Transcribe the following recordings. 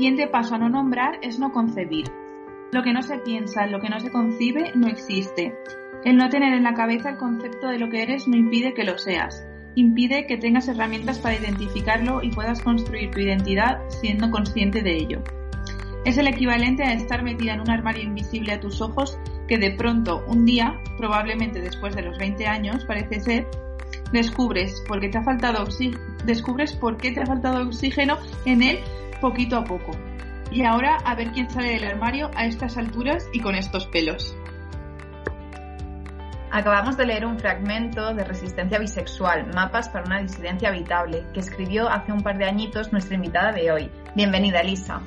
siguiente paso a no nombrar es no concebir. Lo que no se piensa, lo que no se concibe, no existe. El no tener en la cabeza el concepto de lo que eres no impide que lo seas. Impide que tengas herramientas para identificarlo y puedas construir tu identidad siendo consciente de ello. Es el equivalente a estar metida en un armario invisible a tus ojos que de pronto, un día, probablemente después de los 20 años, parece ser, descubres, porque te ha faltado descubres por qué te ha faltado oxígeno en él poquito a poco. Y ahora a ver quién sale del armario a estas alturas y con estos pelos. Acabamos de leer un fragmento de Resistencia Bisexual, Mapas para una disidencia habitable, que escribió hace un par de añitos nuestra invitada de hoy. Bienvenida, Elisa.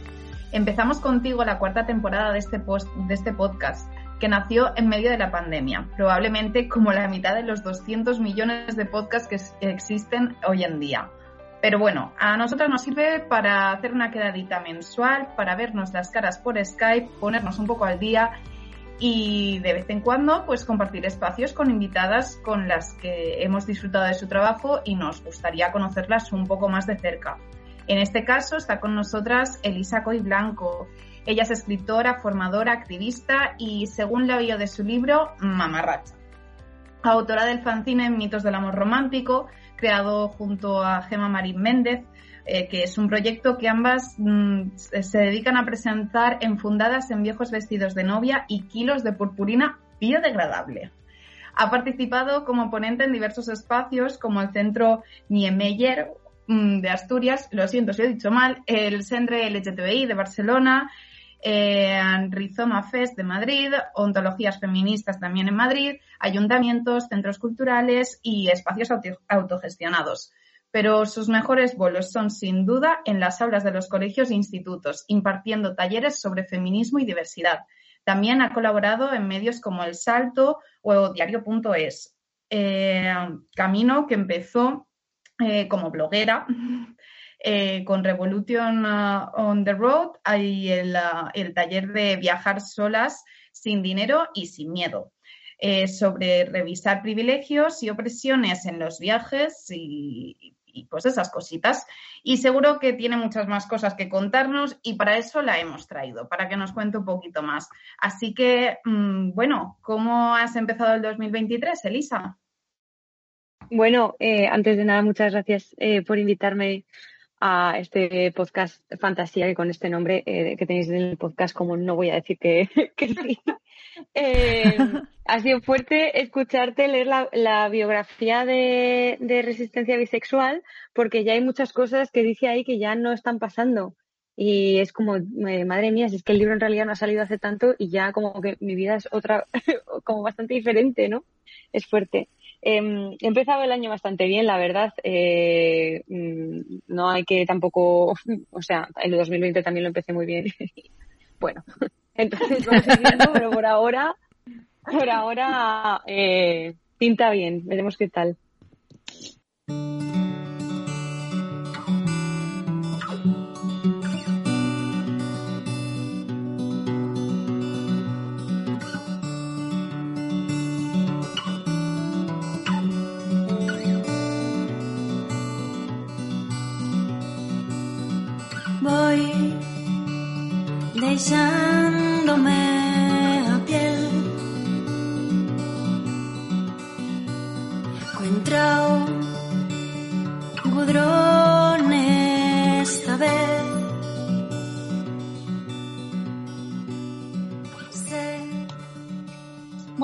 Empezamos contigo la cuarta temporada de este, post, de este podcast, que nació en medio de la pandemia, probablemente como la mitad de los 200 millones de podcasts que existen hoy en día. Pero bueno, a nosotros nos sirve para hacer una quedadita mensual, para vernos las caras por Skype, ponernos un poco al día y de vez en cuando pues compartir espacios con invitadas con las que hemos disfrutado de su trabajo y nos gustaría conocerlas un poco más de cerca. En este caso está con nosotras Elisa Coy Blanco. Ella es escritora, formadora, activista y según la bio de su libro, mamarracha. Autora del fanzine Mitos del Amor Romántico, creado junto a Gema Marín Méndez, eh, que es un proyecto que ambas mm, se dedican a presentar enfundadas en viejos vestidos de novia y kilos de purpurina biodegradable. Ha participado como ponente en diversos espacios como el Centro Niemeyer mm, de Asturias, lo siento si he dicho mal, el Centre LGTBI de Barcelona, eh, Rizoma Fest de Madrid, ontologías feministas también en Madrid, ayuntamientos, centros culturales y espacios autogestionados pero sus mejores bolos son sin duda en las aulas de los colegios e institutos, impartiendo talleres sobre feminismo y diversidad. También ha colaborado en medios como El Salto o Diario.es, eh, camino que empezó eh, como bloguera eh, con Revolution uh, on the Road y el, uh, el, taller de viajar solas sin dinero y sin miedo. sobre revisar privilegios y opresiones en los viajes y, y pues esas cositas. Y seguro que tiene muchas más cosas que contarnos y para eso la hemos traído, para que nos cuente un poquito más. Así que, mm, bueno, ¿cómo has empezado el 2023, Elisa? Bueno, eh, antes de nada, muchas gracias eh, por invitarme a este podcast fantasía con este nombre eh, que tenéis en el podcast, como no voy a decir que, que sí. Eh, ha sido fuerte escucharte leer la, biografía de, resistencia bisexual, porque ya hay muchas cosas que dice ahí que ya no están pasando. Y es como, eh, madre mía, si es que el libro en realidad no ha salido hace tanto y ya como que mi vida es otra, como bastante diferente, ¿no? Es fuerte. Em, he empezado el año bastante bien, la verdad. Eh, mm, no hay que tampoco, o sea, el 2020 también lo empecé muy bien. bueno, entonces vamos siguiendo, pero por ahora, por ahora eh, pinta bien. Veremos qué tal.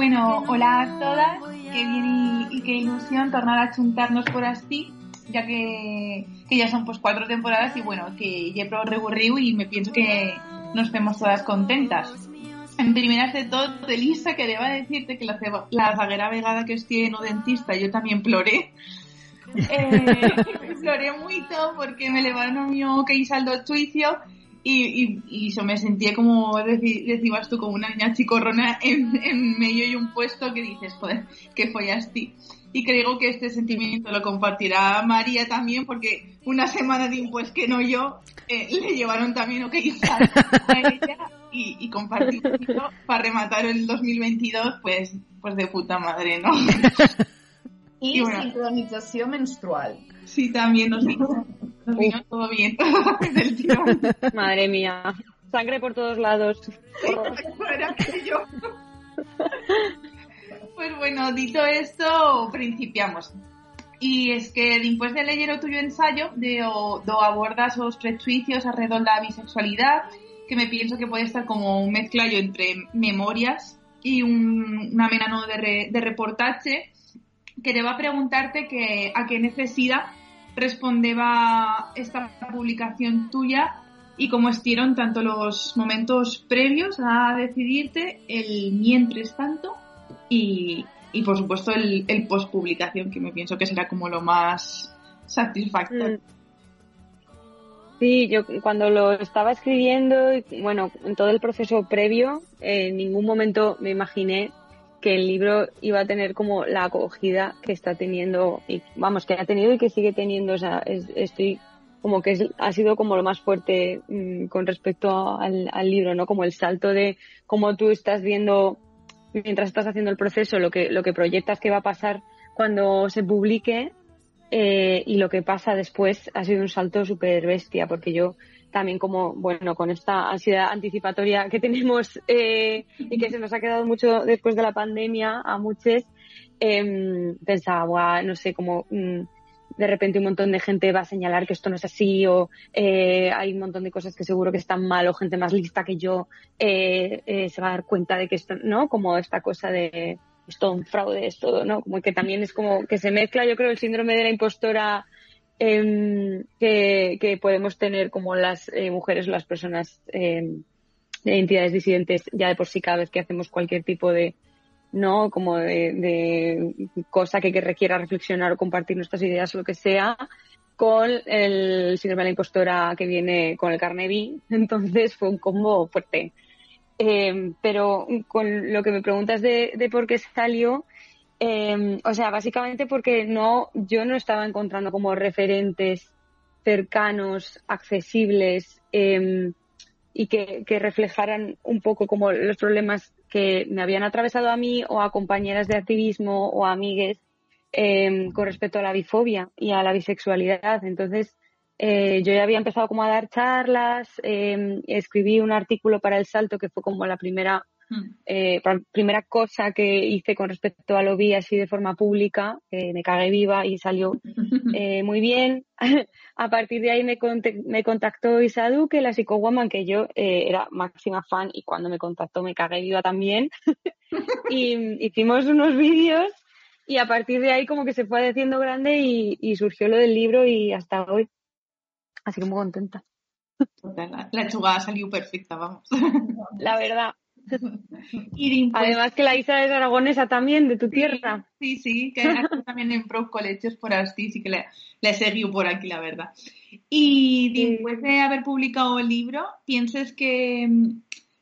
Bueno, hola a todas, qué bien y, qué ilusión tornar a juntarnos por así, ya que, que ya son pues cuatro temporadas y bueno, que ya he reburrido y me pienso que nos vemos todas contentas. En primeras de todo, de Lisa, que deba decirte que la, ceba- la zaguera vegada que estoy no dentista, yo también ploré. Eh, ploré mucho porque me levaron a mi que hice al juicio y, y, y yo me sentía como decías tú, como una niña chicorrona en, en medio y un puesto que dices, joder, que follaste. Y creo que este sentimiento lo compartirá María también, porque una semana después que no yo, eh, le llevaron también OK a ella y, y compartí un poquito para rematar el 2022, pues, pues de puta madre, ¿no? Y Y bueno. sincronización menstrual. Sí, también nos vino, nos vino todo bien del tirón. Madre mía. Sangre por todos lados. Era aquello. Pues bueno, dicho esto, principiamos. Y es que después de leer o tuyo ensayo, de o, do abordas os prejuicios alrededor da bisexualidad, que me pienso que puede estar como un mezclallo entre memorias y un, una menano de, re, de reportaje, quería preguntarte que a qué necesidad respondeba esta publicación tuya y cómo estuvieron tanto los momentos previos a decidirte, el mientras tanto y, y por supuesto el, el post publicación, que me pienso que será como lo más satisfactorio. Mm. Sí, yo cuando lo estaba escribiendo, bueno, en todo el proceso previo, en ningún momento me imaginé que el libro iba a tener como la acogida que está teniendo, y vamos, que ha tenido y que sigue teniendo. O sea, es- estoy como que es- ha sido como lo más fuerte mm, con respecto al, al libro, ¿no? Como el salto de cómo tú estás viendo mientras estás haciendo el proceso, lo que, lo que proyectas que va a pasar cuando se publique eh, y lo que pasa después ha sido un salto súper bestia, porque yo también como, bueno, con esta ansiedad anticipatoria que tenemos eh, y que se nos ha quedado mucho después de la pandemia a muchos, em, pensaba, "Buah, no sé, como mm, de repente un montón de gente va a señalar que esto no es así o eh, hay un montón de cosas que seguro que están mal o gente más lista que yo eh, eh, se va a dar cuenta de que esto, ¿no? Como esta cosa de es todo un fraude, es todo, ¿no? Como que también es como que se mezcla, yo creo, el síndrome de la impostora em, que, podemos tener como las eh, mujeres o las personas em, de entidades disidentes ya de por sí cada vez que hacemos cualquier tipo de no como de, cosa que, requiera reflexionar o compartir nuestras ideas o lo que sea con el síndrome de la impostora que viene con el carnegie. Entonces fue un combo fuerte. Eh, pero con lo que me preguntas de por qué salió eh, o sea básicamente porque no yo no estaba encontrando como referentes cercanos accesibles eh, y que, que reflejaran un poco como los problemas que me habían atravesado a mí o a compañeras de activismo o a amigues eh, con respecto a la bifobia y a la bisexualidad. Entonces, eh, yo ya había empezado como a dar charlas, escribí un artículo para El Salto que fue como la primera, Mm. eh, primera cosa que hice con respecto a lo vi así de forma pública. Eh, me cagué viva y salió eh, muy bien. a partir de ahí me, me contactó Isa Duque, la psicowoman, que yo era máxima fan y cuando me contactó me cagué viva también. y hicimos unos vídeos y a partir de ahí como que se fue haciendo grande y, y surgió lo del libro y hasta hoy. Así que muy contenta. La, la chugada salió perfecta, vamos. La verdad. Y Además que la Isa es aragonesa también, de tu tierra. Sí, sí, que aquí también en Pro Colegios por así, sí que le, le he seguido por aquí, la verdad. Y Sí. después de haber publicado el libro, ¿piensas que,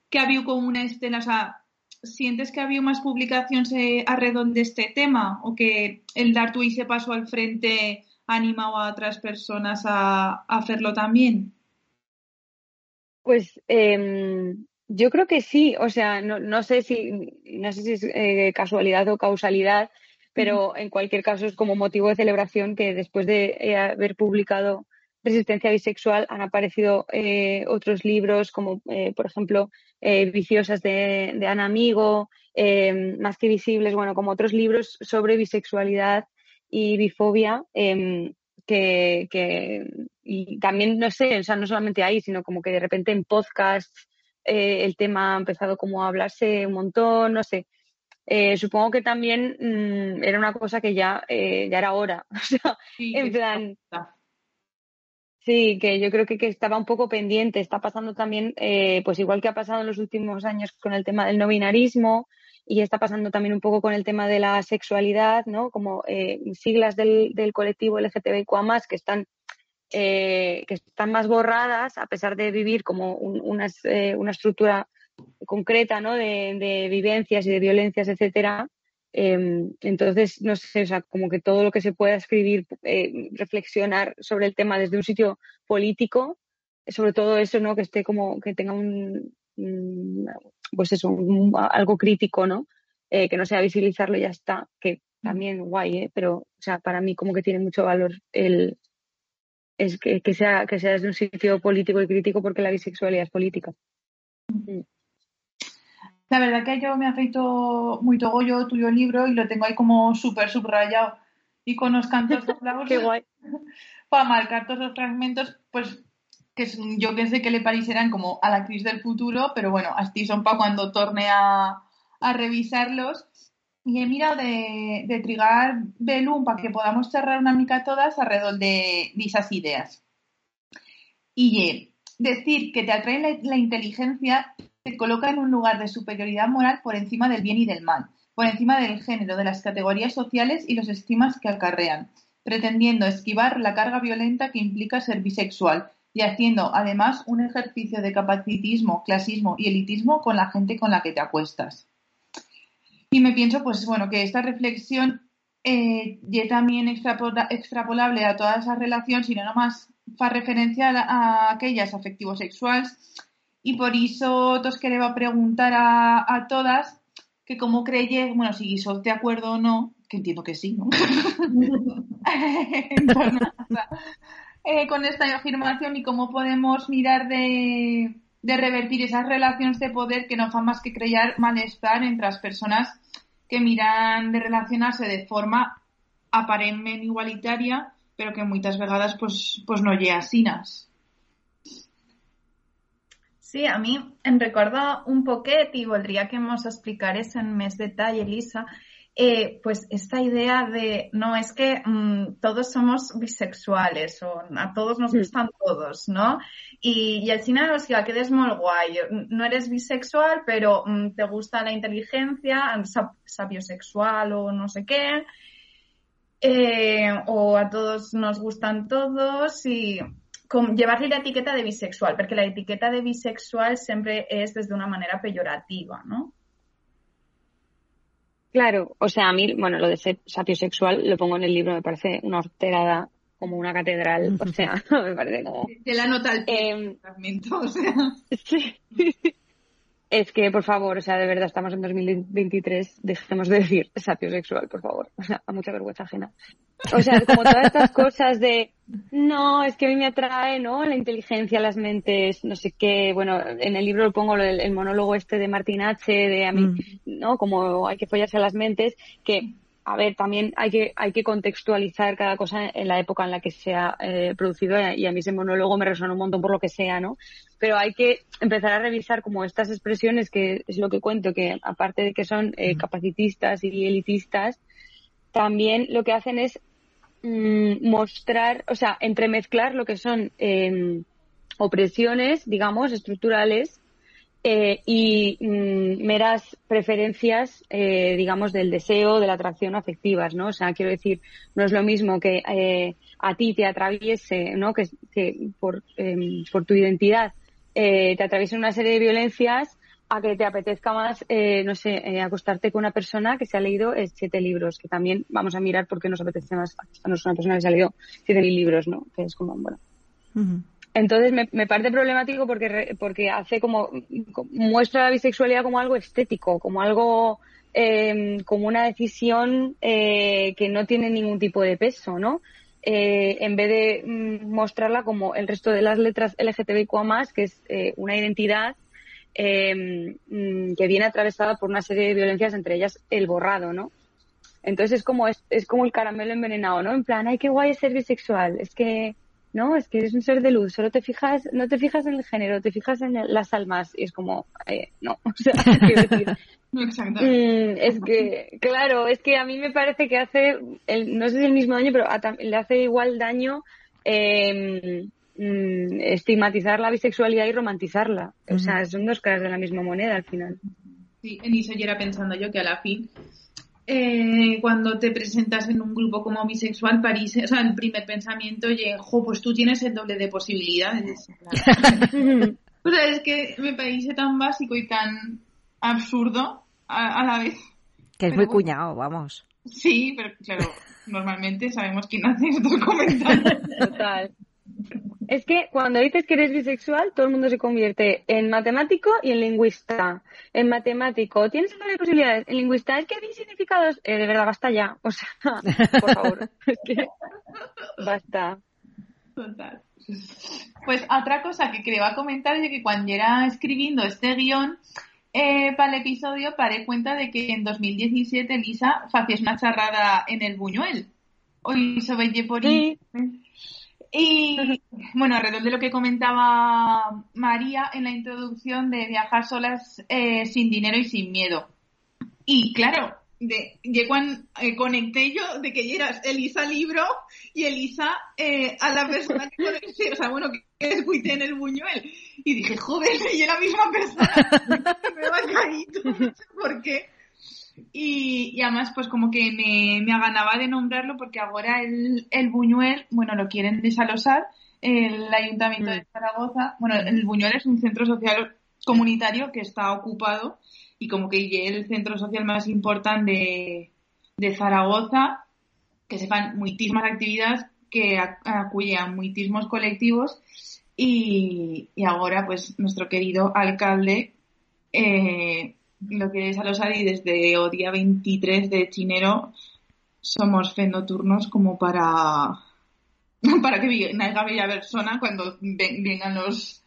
que ha habido como una escena, o sea, sientes que ha habido más publicaciones eh, alrededor de este tema o que el dar tu ese paso al frente animado a otras personas a, a hacerlo también? Pues eh, yo creo que sí, o sea, no, no sé si no sé si es eh, casualidad o causalidad, pero en cualquier caso es como motivo de celebración que después de eh, haber publicado Resistencia Bisexual han aparecido eh, otros libros como, eh, por ejemplo, Viciosas de, de Ana Amigo, Más que Visibles, bueno, como otros libros sobre bisexualidad y bifobia. em, que, que y también, no sé, o sea, no solamente ahí, sino como que de repente en podcasts eh, el tema ha empezado como a hablarse un montón, no sé. Eh, supongo que también mm, era una cosa que ya, eh, ya era hora. O sea, Sí, en plan, está. Sí, que yo creo que, que estaba un poco pendiente. Está pasando también, eh, pues igual que ha pasado en los últimos años con el tema del no binarismo y está pasando también un poco con el tema de la sexualidad, ¿no? Como siglas del, del colectivo LGTBIQA+, que están eh, que están más borradas a pesar de vivir como un- unas, eh, una estructura concreta ¿no? de, de vivencias y de violencias, etcétera. Em, entonces, no sé, o sea, como que todo lo que se pueda escribir, eh, reflexionar sobre el tema desde un sitio político, sobre todo eso, ¿no? Que esté como, que tenga un, un- pues eso, un- algo crítico, ¿no? Eh, que no sea visibilizarlo y ya está, que también guay, ¿eh? Pero, o sea, para mí como que tiene mucho valor el, es que, que sea, que sea desde un sitio político y crítico porque la bisexualidad es política. La verdad que yo me afeito muy togollo tuyo libro y lo tengo ahí como súper subrayado y con los cantos doblados Qué guay. para marcar todos los fragmentos, pues que yo pensé que le parecerán como a la actriz del futuro, pero bueno, así son para cuando torne a, a revisarlos. Y he mirado de, trigar Belum para que podamos cerrar una mica todas alrededor de, de esas ideas. Y decir que te atrae la, la inteligencia te coloca en un lugar de superioridad moral por encima del bien y del mal, por encima del género, de las categorías sociales y los estigmas que acarrean, pretendiendo esquivar la carga violenta que implica ser bisexual y haciendo además un ejercicio de capacitismo, clasismo y elitismo con la gente con la que te acuestas. Y me pienso, pues bueno, que esta reflexión eh, ya también extrapola- extrapolable a toda esa relación, sino nomás fa referencia a, a aquellas afectivo-sexuales y por eso tos que le va a preguntar a, a todas que cómo creyes, bueno, si sos de acuerdo o no, que entiendo que sí, ¿no? Eh, con esta afirmación y cómo podemos mirar de, de revertir esas relaciones de poder que no fan más que crear malestar entre las personas que miran de relacionarse de forma aparentemente igualitaria, pero que muchas vegadas pues, pues no llega asinas. Sí, a mi em recorda un poquet i voldria que mos explicares en més detall, Elisa, eh, pues esta idea de, no, es que mm, todos somos bisexuales o a todos nos Mm. gustan todos, ¿no? Y, y al final, o sea, que eres muy guay. No eres bisexual, pero mm, te gusta la inteligencia, sap- sapiosexual o no sé qué. Eh, o a todos nos gustan todos y com llevar-li l'etiqueta de bisexual, perquè la etiqueta de bisexual sempre és des d'una manera peyorativa, ¿no? Claro, o sea, a mí, bueno, lo de ser sapiosexual lo pongo en el libro, me parece una horterada como una catedral, o sea, me parece como... Te la nota el Em, o sea. Sí. Es que, por favor, o sea, de verdad, estamos en 2023, dejemos de decir sapiosexual, por favor. O sea, a mucha vergüenza ajena. O sea, como todas estas cosas de, no, es que a mí me atrae, ¿no? La inteligencia, las mentes, no sé qué. Bueno, en el libro lo pongo el, el monólogo este de Martín H, de a mí, ¿no? Como hay que follarse a las mentes, que, a ver, también hay que, hay que contextualizar cada cosa en la época en la que se ha eh, producido y a mí ese monólogo me resonó un montón por lo que sea, ¿no? Pero hay que empezar a revisar como estas expresiones, que es lo que cuento, que aparte de que son eh, capacitistas y elitistas, también lo que hacen es mm, mostrar, o sea, entremezclar lo que son eh, opresiones, digamos, estructurales eh, y mm, meras preferencias, eh, digamos, del deseo, de la atracción afectivas, ¿no? O sea, quiero decir, no es lo mismo que eh, a ti te atraviese, ¿no? Que, que por, em, por tu identidad eh, te atraviese una serie de violencias a que te apetezca más, eh, no sé, eh, acostarte con una persona que se ha leído siete libros, que también vamos a mirar por qué nos apetece más acostarnos con una persona que se ha leído siete mil libros, ¿no? Que es como, bueno. Entonces me, me parece problemático porque, porque hace como, muestra la bisexualidad como algo estético, como algo, eh, como una decisión eh, que no tiene ningún tipo de peso, ¿no? Eh, en vez de mm, mostrarla como el resto de las letras LGTBIQA+, que es eh, una identidad eh, mm, que viene atravesada por una serie de violencias, entre ellas el borrado, ¿no? Entonces es como, es, es como el caramelo envenenado, ¿no? En plan, ay, qué guay es ser bisexual, es que, no, es que eres un ser de luz, solo te fijas, no te fijas en el género, te fijas en el- las almas, y es como, eh, no, o sea, quiero decir, Exacto. Mm, es que, claro, es que a mí me parece que hace, el, no sé si el mismo daño, pero a le hace igual daño eh, mm, estigmatizar la bisexualidad y romantizarla. O sea, son dos caras de la misma moneda al final. Sí, en eso yo era pensando yo que a la fin, eh, cuando te presentas en un grupo como bisexual, París, o sea, el primer pensamiento, oye, jo, pues tú tienes el doble de posibilidades. o sea, es que me parece tan básico y tan absurdo a, a la vez. Que es Pero muy cuñado, vamos. Sí, pero claro, normalmente sabemos quién hace estos comentarios. Total. Es que cuando dices que eres bisexual, todo el mundo se convierte en matemático y en lingüista. En matemático, tienes un de posibilidades. En lingüista, es que hay significados. Eh, de verdad, basta ya. O sea, por favor. Es que basta. Total. Pues otra cosa que quería comentar es que cuando era escribiendo este guion eh, para el episodio, paré cuenta de que en 2017 Lisa hacías una charrada en el Buñuel. Hoy se veía por Sí. Y bueno, alrededor de lo que comentaba María en la introducción de viajar solas eh, sin dinero y sin miedo. Y claro, de, de cuando eh, conecté yo de que eras Elisa libro y Elisa eh, a la persona que conecté, o sea, bueno, que, que escuché en el Buñuel. Y dije, joder, y la misma persona. me va caído, no sé por qué. Y, y además, pues como que me, me aganaba de nombrarlo porque ahora el, el Buñuel, bueno, lo quieren desalosar, el Ayuntamiento de Zaragoza, bueno, el Buñuel es un centro social comunitario que está ocupado y como que es el centro social más importante de, de Zaragoza, que se fan muchísimas actividades que ac- acuye a muchísimos colectivos. Y, y ahora pues nuestro querido alcalde eh, lo que es a los ADI desde el día 23 de chinero somos fe nocturnos como para para que haya bella persona cuando ven- vengan los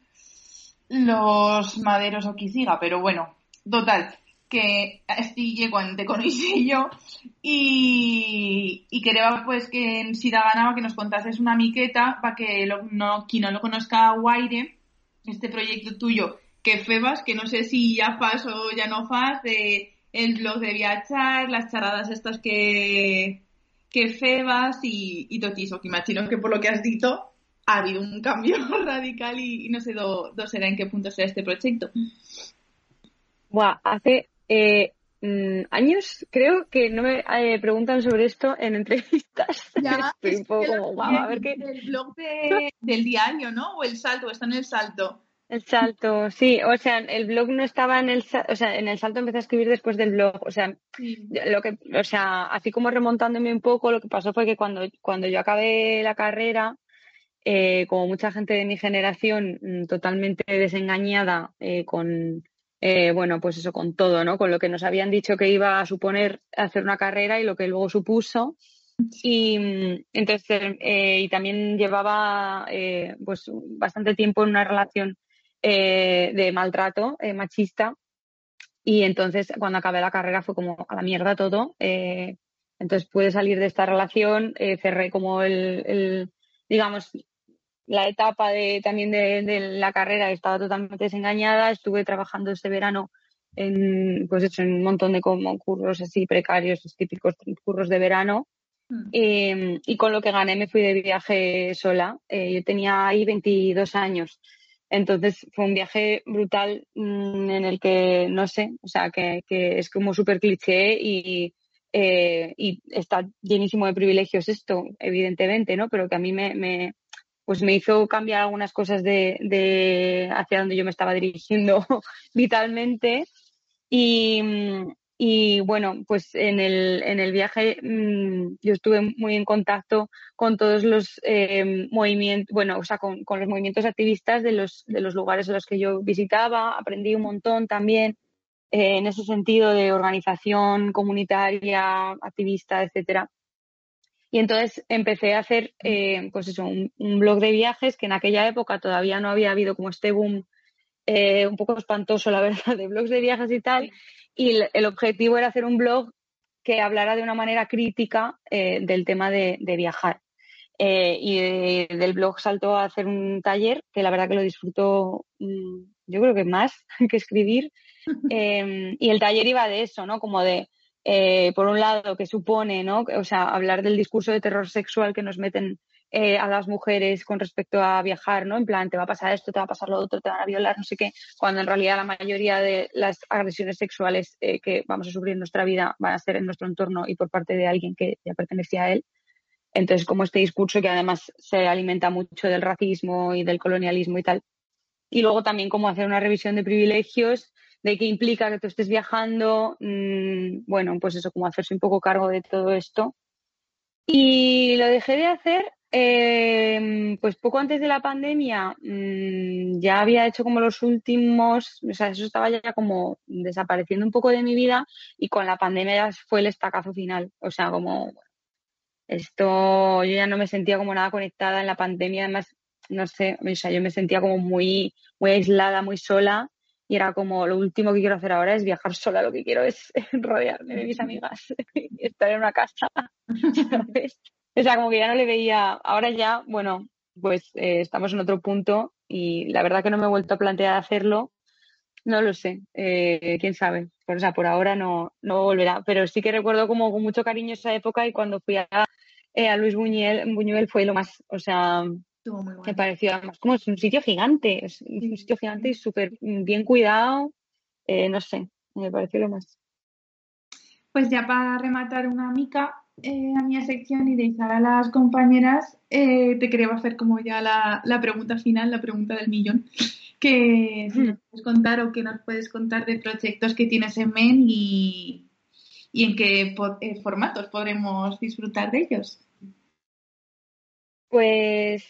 los maderos o quisiga, pero bueno, total, que estoy cuando te conocí yo y, y quería pues que si da ganaba que nos contases una miqueta para que no, quien no lo conozca Guaire, este proyecto tuyo, que febas, que no sé si ya fas o ya no fas, de el blog de viajar, las charadas estas que, que febas y, y tot que imagino que por lo que has dicho ha habido un cambio radical y, y no sé do, do será en qué punto será este proyecto. Buah, hace eh, mm, años creo que no me eh, preguntan sobre esto en entrevistas. Estoy un poco como, guau, a ver qué. El blog de- del diario, ¿no? O el salto, está en el salto. El salto, sí, o sea, el blog no estaba en el, o sea, en el salto empecé a escribir después del blog, o sea, lo que, o sea, así como remontándome un poco, lo que pasó fue que cuando, cuando yo acabé la carrera, eh, como mucha gente de mi generación, mm, totalmente desengañada eh, con, eh, bueno, pues eso, con todo, ¿no? Con lo que nos habían dicho que iba a suponer hacer una carrera y lo que luego supuso. Y mm, entonces, eh, y también llevaba eh, pues bastante tiempo en una relación eh, de maltrato eh, machista. Y entonces, cuando acabé la carrera, fue como a la mierda todo. eh, entonces pude salir de esta relación, cerré como el, el, digamos, la etapa de, también de, de la carrera, estaba totalmente desengañada. Estuve trabajando este verano en, pues hecho, en un montón de como curros así precarios, los típicos curros de verano. Eh, y con lo que gané me fui de viaje sola. Eh, yo tenía ahí 22 años. Entonces fue un viaje brutal mm, en el que, no sé, o sea, que, es como súper cliché y, eh, y está llenísimo de privilegios esto, evidentemente, ¿no? Pero que a mí me, pues me hizo cambiar algunas cosas de, de hacia donde yo me estaba dirigiendo vitalmente. Y, mm, y bueno, pues en el, en el viaje mm, yo estuve muy en contacto con todos los eh, movimientos, bueno, o sea, con, con los movimientos activistas de los, de los lugares a los que yo visitaba, aprendí un montón también eh, en ese sentido de organización comunitaria, activista, etcétera. Y entonces empecé a hacer, eh, pues eso, un, un blog de viajes que en aquella época todavía no había habido como este boom un poco espantoso, la verdad, de blogs de viajes y tal. Y el, objetivo era hacer un blog que hablara de una manera crítica eh, del tema de, de viajar. Eh, y de- del blog saltó a hacer un taller que la verdad que lo disfruto, mm, yo creo que más que escribir. Eh, y el taller iba de eso, ¿no? Como de eh, por un lado, que supone, ¿no? O sea, hablar del discurso de terror sexual que nos meten eh, a las mujeres con respecto a viajar, ¿no? En plan, te va a pasar esto, te va a pasar lo otro, te van a violar, no sé qué, cuando en realidad la mayoría de las agresiones sexuales eh, que vamos a sufrir en nuestra vida van a ser en nuestro entorno y por parte de alguien que ya pertenecía a él. Entonces, como este discurso que además se alimenta mucho del racismo y del colonialismo y tal. Y luego también como hacer una revisión de privilegios, de qué implica que tú estés viajando, mmm, bueno, pues eso, como hacerse un poco cargo de todo esto. Y lo dejé de hacer, eh, pues poco antes de la pandemia, mmm, ya había hecho como los últimos, o sea, eso estaba ya como desapareciendo un poco de mi vida y con la pandemia ya fue el estacazo final. O sea, como esto, yo ya no me sentía como nada conectada en la pandemia, además, no sé, o sea, yo me sentía como muy, muy aislada, muy sola y era como lo último que quiero hacer ahora es viajar sola, lo que quiero es rodearme de mis amigas y estar en una casa, ¿sabes? O sea, como que ya no le veía, ahora ya, bueno, pues eh, estamos en otro punto y la verdad que no me he vuelto a plantear hacerlo, no lo sé, eh, quién sabe, o sea, por ahora no, no volverá, pero sí que recuerdo como con mucho cariño esa época y cuando fui a, eh, a Luis Buñuel, Buñuel fue lo más, o sea, bueno. me pareció además como es un sitio gigante, es un sitio gigante y súper bien cuidado, no sé, me pareció lo más. Pues ya para rematar una mica eh, a mi sección y dejar a las compañeras, eh, te quería hacer como ya la, la, pregunta final, la pregunta del millón, que si nos puedes contar o que nos puedes contar de proyectos que tienes en mente y, y en qué eh, formatos podremos disfrutar de ellos. Pues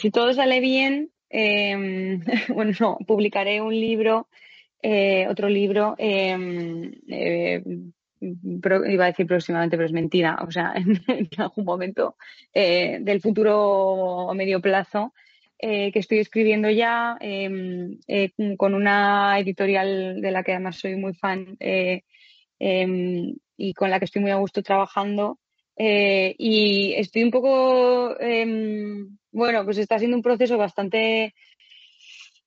si todo sale bien, eh, bueno, no, publicaré un libro, otro libro, iba a decir próximamente, pero es mentira, o sea, en, algún momento del futuro medio plazo, que estoy escribiendo ya con una editorial de la que además soy muy fan y con la que estoy muy a gusto trabajando. Eh, y estoy un poco, eh, bueno, pues está siendo un proceso bastante,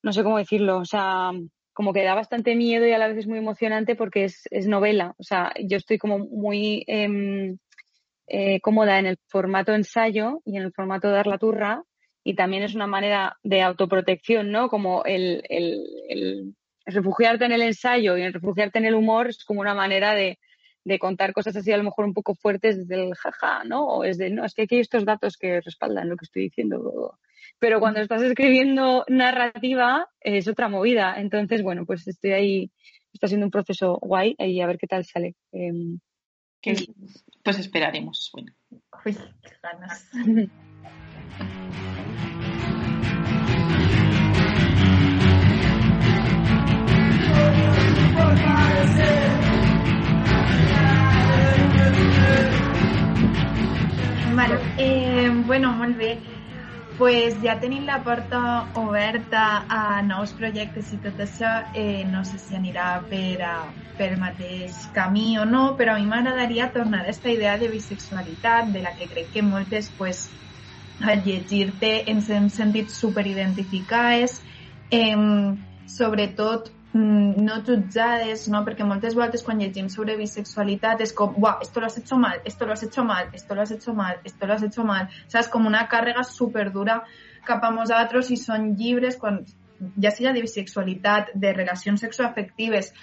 no sé cómo decirlo, o sea, como que da bastante miedo y a la vez es muy emocionante porque es, es novela. O sea, yo estoy como muy eh, eh, cómoda en el formato ensayo y en el formato dar la turra y también es una manera de autoprotección, ¿no? Como el, el, el refugiarte en el ensayo y el refugiarte en el humor es como una manera de de contar cosas así a lo mejor un poco fuertes desde el jaja, ¿no? O es de, no, es que aquí hay estos datos que respaldan lo que estoy diciendo. Pero cuando estás escribiendo narrativa es otra movida. Entonces, bueno, pues estoy ahí, está siendo un proceso guay y a ver qué tal sale. Eh, pues esperaremos. Bueno. Uy, qué ganas. Vale, eh, bueno, molt bé. Pues ja tenim la porta oberta a nous projectes i tot això. Eh, no sé si anirà per, a, per mateix camí o no, però a mi m'agradaria tornar a aquesta idea de bisexualitat, de la que crec que moltes, pues, al llegir-te ens hem sentit superidentificades, eh, sobretot no jutjades, no? perquè moltes voltes quan llegim sobre bisexualitat és com, buah, esto lo has hecho mal, esto lo has hecho mal, esto lo has hecho mal, esto lo has hecho mal, saps? Com una càrrega superdura cap a nosaltres i són llibres quan ja sigui de bisexualitat, de relacions sexoafectives,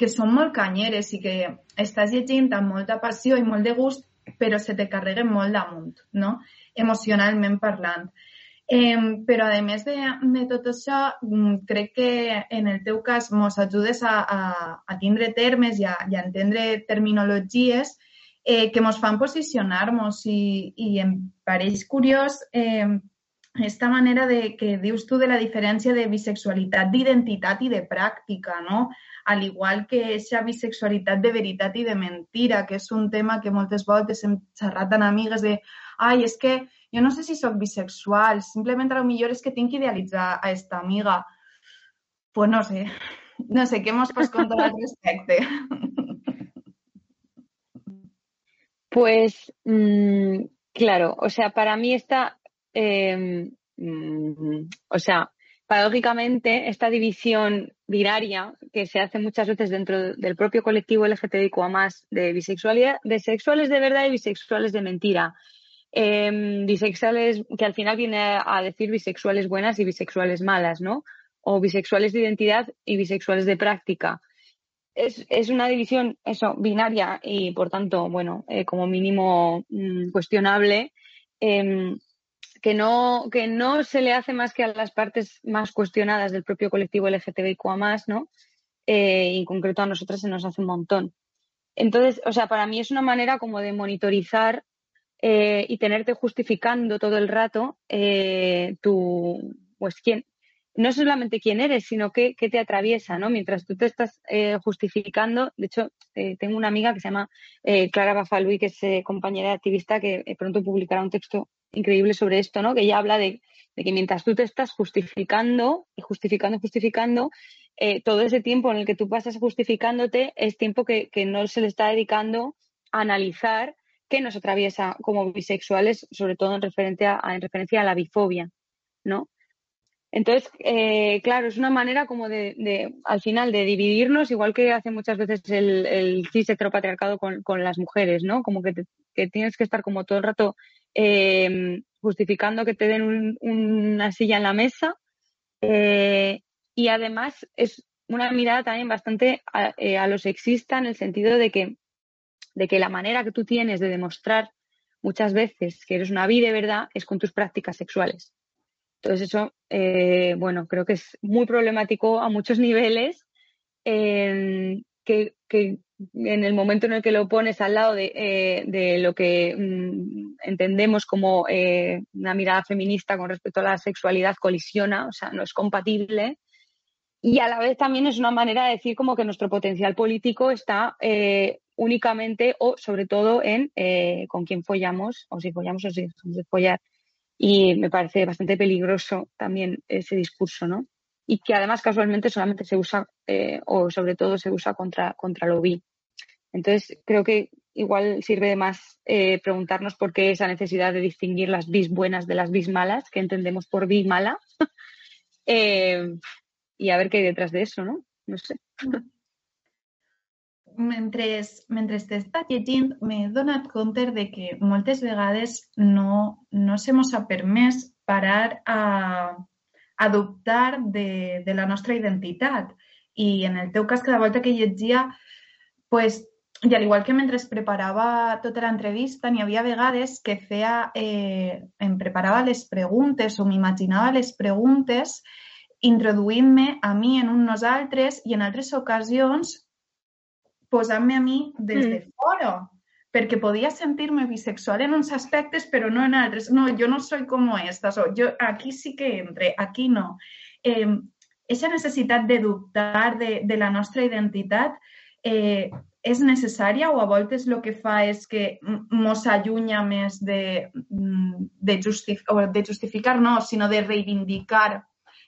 que són molt canyeres i que estàs llegint amb molta passió i molt de gust, però se te carreguen molt damunt, no? emocionalment parlant. Eh, però, a més de, de tot això, crec que en el teu cas ens ajudes a, a, a tindre termes i a, i a entendre terminologies eh, que ens fan posicionar-nos i, i em pareix curiós eh, esta manera de que dius tu de la diferència de bisexualitat d'identitat i de pràctica, no? Al igual que aquesta bisexualitat de veritat i de mentira, que és un tema que moltes voltes hem xerrat amb amigues de ai, és que jo no sé si sóc bisexual, simplement a lo millor és que tinc que idealitzar a esta amiga. Pues no sé, no sé, què mos pots contar al respecte? Pues, mmm, claro, o sea, para mí esta, eh, o sea, paradójicamente, esta división binaria que se hace muchas veces dentro del propio colectivo LGTBIQA de bisexualidad, de sexuales de verdad y bisexuales de mentira. Em, bisexuales, que al final viene a decir bisexuales buenas y bisexuales malas, ¿no? O bisexuales de identidad y bisexuales de práctica. Es, es una división, eso, binaria y, por tanto, bueno, eh, como mínimo mm, cuestionable. Em, que no, que no se le hace más que a las partes más cuestionadas del propio colectivo LGTBIQA, ¿no? Eh, y en concreto a nosotras se nos hace un montón. Entonces, o sea, para mí es una manera como de monitorizar eh, y tenerte justificando todo el rato eh, tu, pues quién, no solamente quién eres, sino qué, qué te atraviesa, ¿no? Mientras tú te estás eh, justificando, de hecho, eh, tengo una amiga que se llama eh, Clara Bafalui, que es compañera activista, que pronto publicará un texto increíble sobre esto, ¿no? Que ella habla de, que mientras tú te estás justificando justificando, justificando, todo ese tiempo en el que tú pasas justificándote es tiempo que, que no se le está dedicando a analizar qué nos atraviesa como bisexuales, sobre todo en referencia a, la bifobia, ¿no? Entonces, eh, claro, es una manera como de, al final, de dividirnos, igual que hace muchas veces el, el cis heteropatriarcado con, las mujeres, ¿no? Como que, que, tienes que estar como todo el rato eh, justificando que te den un, una silla en la mesa. Eh, y además es una mirada también bastante a, eh, a, lo sexista en el sentido de que, de que la manera que tú tienes de demostrar muchas veces que eres una vida de verdad es con tus prácticas sexuales. Entonces eso, eh, bueno, creo que es muy problemático a muchos niveles, que, que, en el momento en el que lo pones al lado de, eh, de lo que mm, entendemos como eh, una mirada feminista con respecto a la sexualidad colisiona, o sea, no es compatible. Y a la vez también es una manera de decir como que nuestro potencial político está únicamente o sobre todo en con quién follamos, o si follamos o si dejamos de follar y me parece bastante peligroso también ese discurso, ¿no? Y que además casualmente solamente se usa, eh, o sobre todo se usa contra, contra lo bi. Entonces, creo que igual sirve de más eh, preguntarnos por qué esa necesidad de distinguir las bis buenas de las bis malas, que entendemos por bi mala, eh, y a ver qué hay detrás de eso, ¿no? No sé. Mentre, mentre t'estàs llegint m'he donat compte de que moltes vegades no, no se mos ha permès parar a, a dubtar de, de la nostra identitat. I en el teu cas, cada volta que llegia, pues, i al igual que mentre es preparava tota l'entrevista, n'hi havia vegades que feia, eh, em preparava les preguntes o m'imaginava les preguntes introduint-me a mi en un nosaltres i en altres ocasions posant-me a mi des de mm. fora, perquè podia sentir-me bisexual en uns aspectes, però no en altres. No, jo no soy como esta, so, jo aquí sí que entre, aquí no. Eh, esa necessitat de dubtar de, de la nostra identitat eh, és necessària o a voltes el que fa és que mos allunya més de, mm, de, justif o de justificar, no, sinó de reivindicar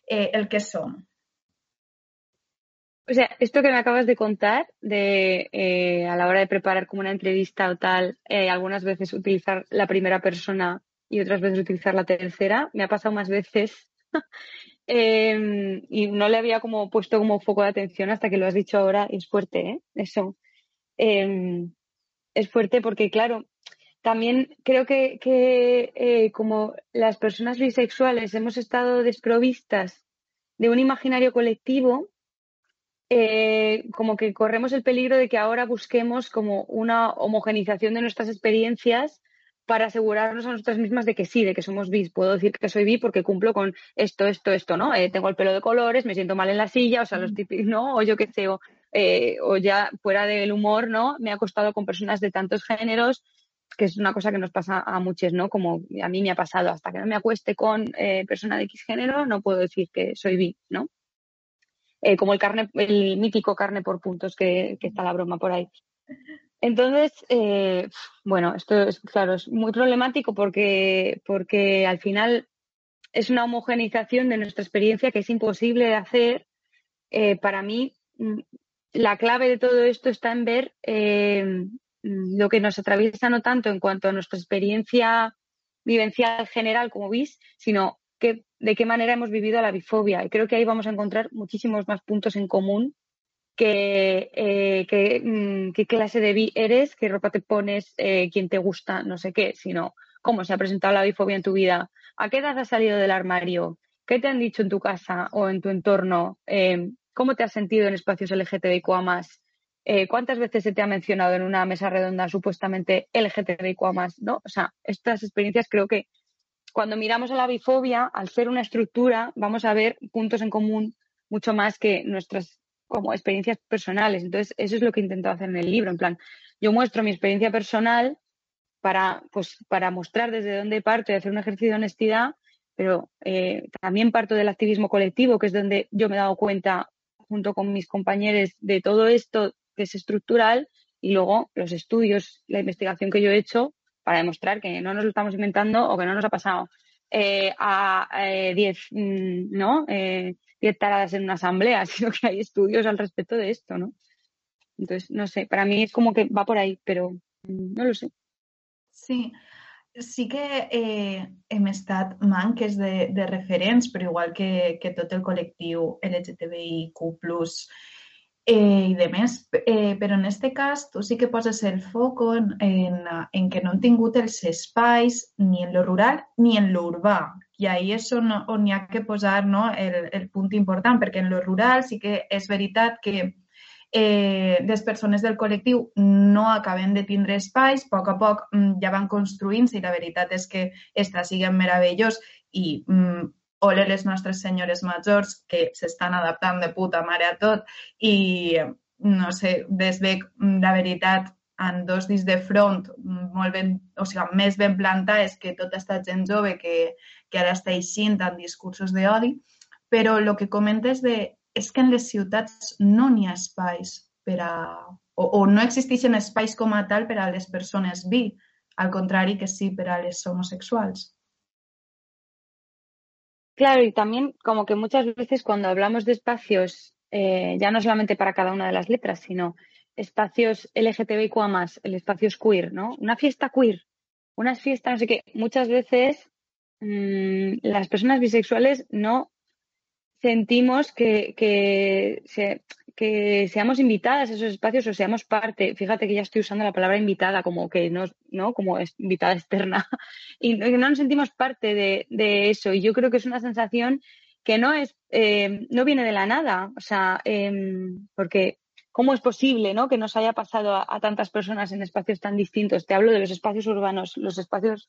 eh, el que som? O sea, esto que me acabas de contar, de eh, a la hora de preparar como una entrevista o tal, eh, algunas veces utilizar la primera persona y otras veces utilizar la tercera, me ha pasado más veces eh, y no le había como puesto como foco de atención hasta que lo has dicho ahora y es fuerte, ¿eh? Eso. Em, es fuerte porque, claro, también creo que, que eh, como las personas bisexuales hemos estado desprovistas de un imaginario colectivo, eh, como que corremos el peligro de que ahora busquemos como una homogenización de nuestras experiencias para asegurarnos a nosotras mismas de que sí, de que somos bis. Puedo decir que soy bi porque cumplo con esto, esto, esto, ¿no? Eh, tengo el pelo de colores, me siento mal en la silla, o sea, los típicos, ¿no? O yo qué sé, o, eh, o ya fuera del humor, ¿no? Me ha costado con personas de tantos géneros, que es una cosa que nos pasa a muchos, ¿no? Como a mí me ha pasado, hasta que no me acueste con eh, persona de X género, no puedo decir que soy bi, ¿no? Eh, como el, carne, el mítico carne por puntos que, está la broma por ahí. Entonces, eh, bueno, esto es, claro, es muy problemático porque, porque al final es una homogenización de nuestra experiencia que es imposible de hacer. Eh, para mí, mm, la clave de todo esto está en ver lo que nos atraviesa no tanto en cuanto a nuestra experiencia vivencial general como vis, sino qué de qué manera hemos vivido la bifobia. Y creo que ahí vamos a encontrar muchísimos más puntos en común que, eh, mm, qué clase de bi eres, qué ropa te pones, eh, quién te gusta, no sé qué, sino cómo se ha presentado la bifobia en tu vida, a qué edad has salido del armario, qué te han dicho en tu casa o en tu entorno, eh, cómo te has sentido en espacios LGTBIQA más, cuántas veces se te ha mencionado en una mesa redonda supuestamente LGTBIQA ¿no? O sea, estas experiencias creo que cuando miramos a la bifobia, al ser una estructura, vamos a ver puntos en común mucho más que nuestras como experiencias personales. Entonces, eso es lo que intento hacer en el libro. En plan, yo muestro mi experiencia personal para, pues, para mostrar desde dónde parto y hacer un ejercicio de honestidad, pero eh, también parto del activismo colectivo, que es donde yo me he dado cuenta, junto con mis compañeros, de todo esto que es estructural, y luego los estudios, la investigación que yo he hecho para demostrar que no nos lo estamos inventando o que no nos ha pasado eh, a 10 eh, mm, ¿no? taradas en una asamblea, sino que hay estudios al respecto de esto, ¿no? Entonces, no sé, para mí es como que va por ahí, pero no lo sé. Sí, sí que eh, hem estat manques de, de referents, però igual que, que tot el col·lectiu LGTBIQ+, eh, i de més. Eh, però en aquest cas tu sí que poses el foc en, en, en que no han tingut els espais ni en lo rural ni en lo urbà, i ahí és on, on hi ha que posar no, el, el punt important, perquè en lo rural sí que és veritat que eh, les persones del col·lectiu no acaben de tindre espais, a poc a poc mm, ja van construint-se i la veritat és que està siguent meravellós i mm, ole les nostres senyores majors que s'estan adaptant de puta mare a tot i no sé, desbec la veritat en dos dits de front molt ben, o sigui, més ben plantades que tota aquesta gent jove que, que ara està eixint en discursos d'odi, però el que comentes de, és que en les ciutats no n'hi ha espais per a, o, o no existeixen espais com a tal per a les persones bi, al contrari que sí per a les homosexuals. Claro, y también como que muchas veces cuando hablamos de espacios, eh, ya no solamente para cada una de las letras, sino espacios LGTBIQ más, el espacio es queer, ¿no? Una fiesta queer, unas fiestas, no sé qué. Muchas veces mmm, las personas bisexuales no sentimos que, que, se, que, seamos invitadas a esos espacios o seamos parte. Fíjate que ya estoy usando la palabra invitada como que no, ¿no? Como invitada externa. Y no nos sentimos parte de, de eso. Y yo creo que es una sensación que no es, eh, no viene de la nada. O sea, eh, porque cómo es posible ¿no? que nos haya pasado a, tantas personas en espacios tan distintos. Te hablo de los espacios urbanos, los espacios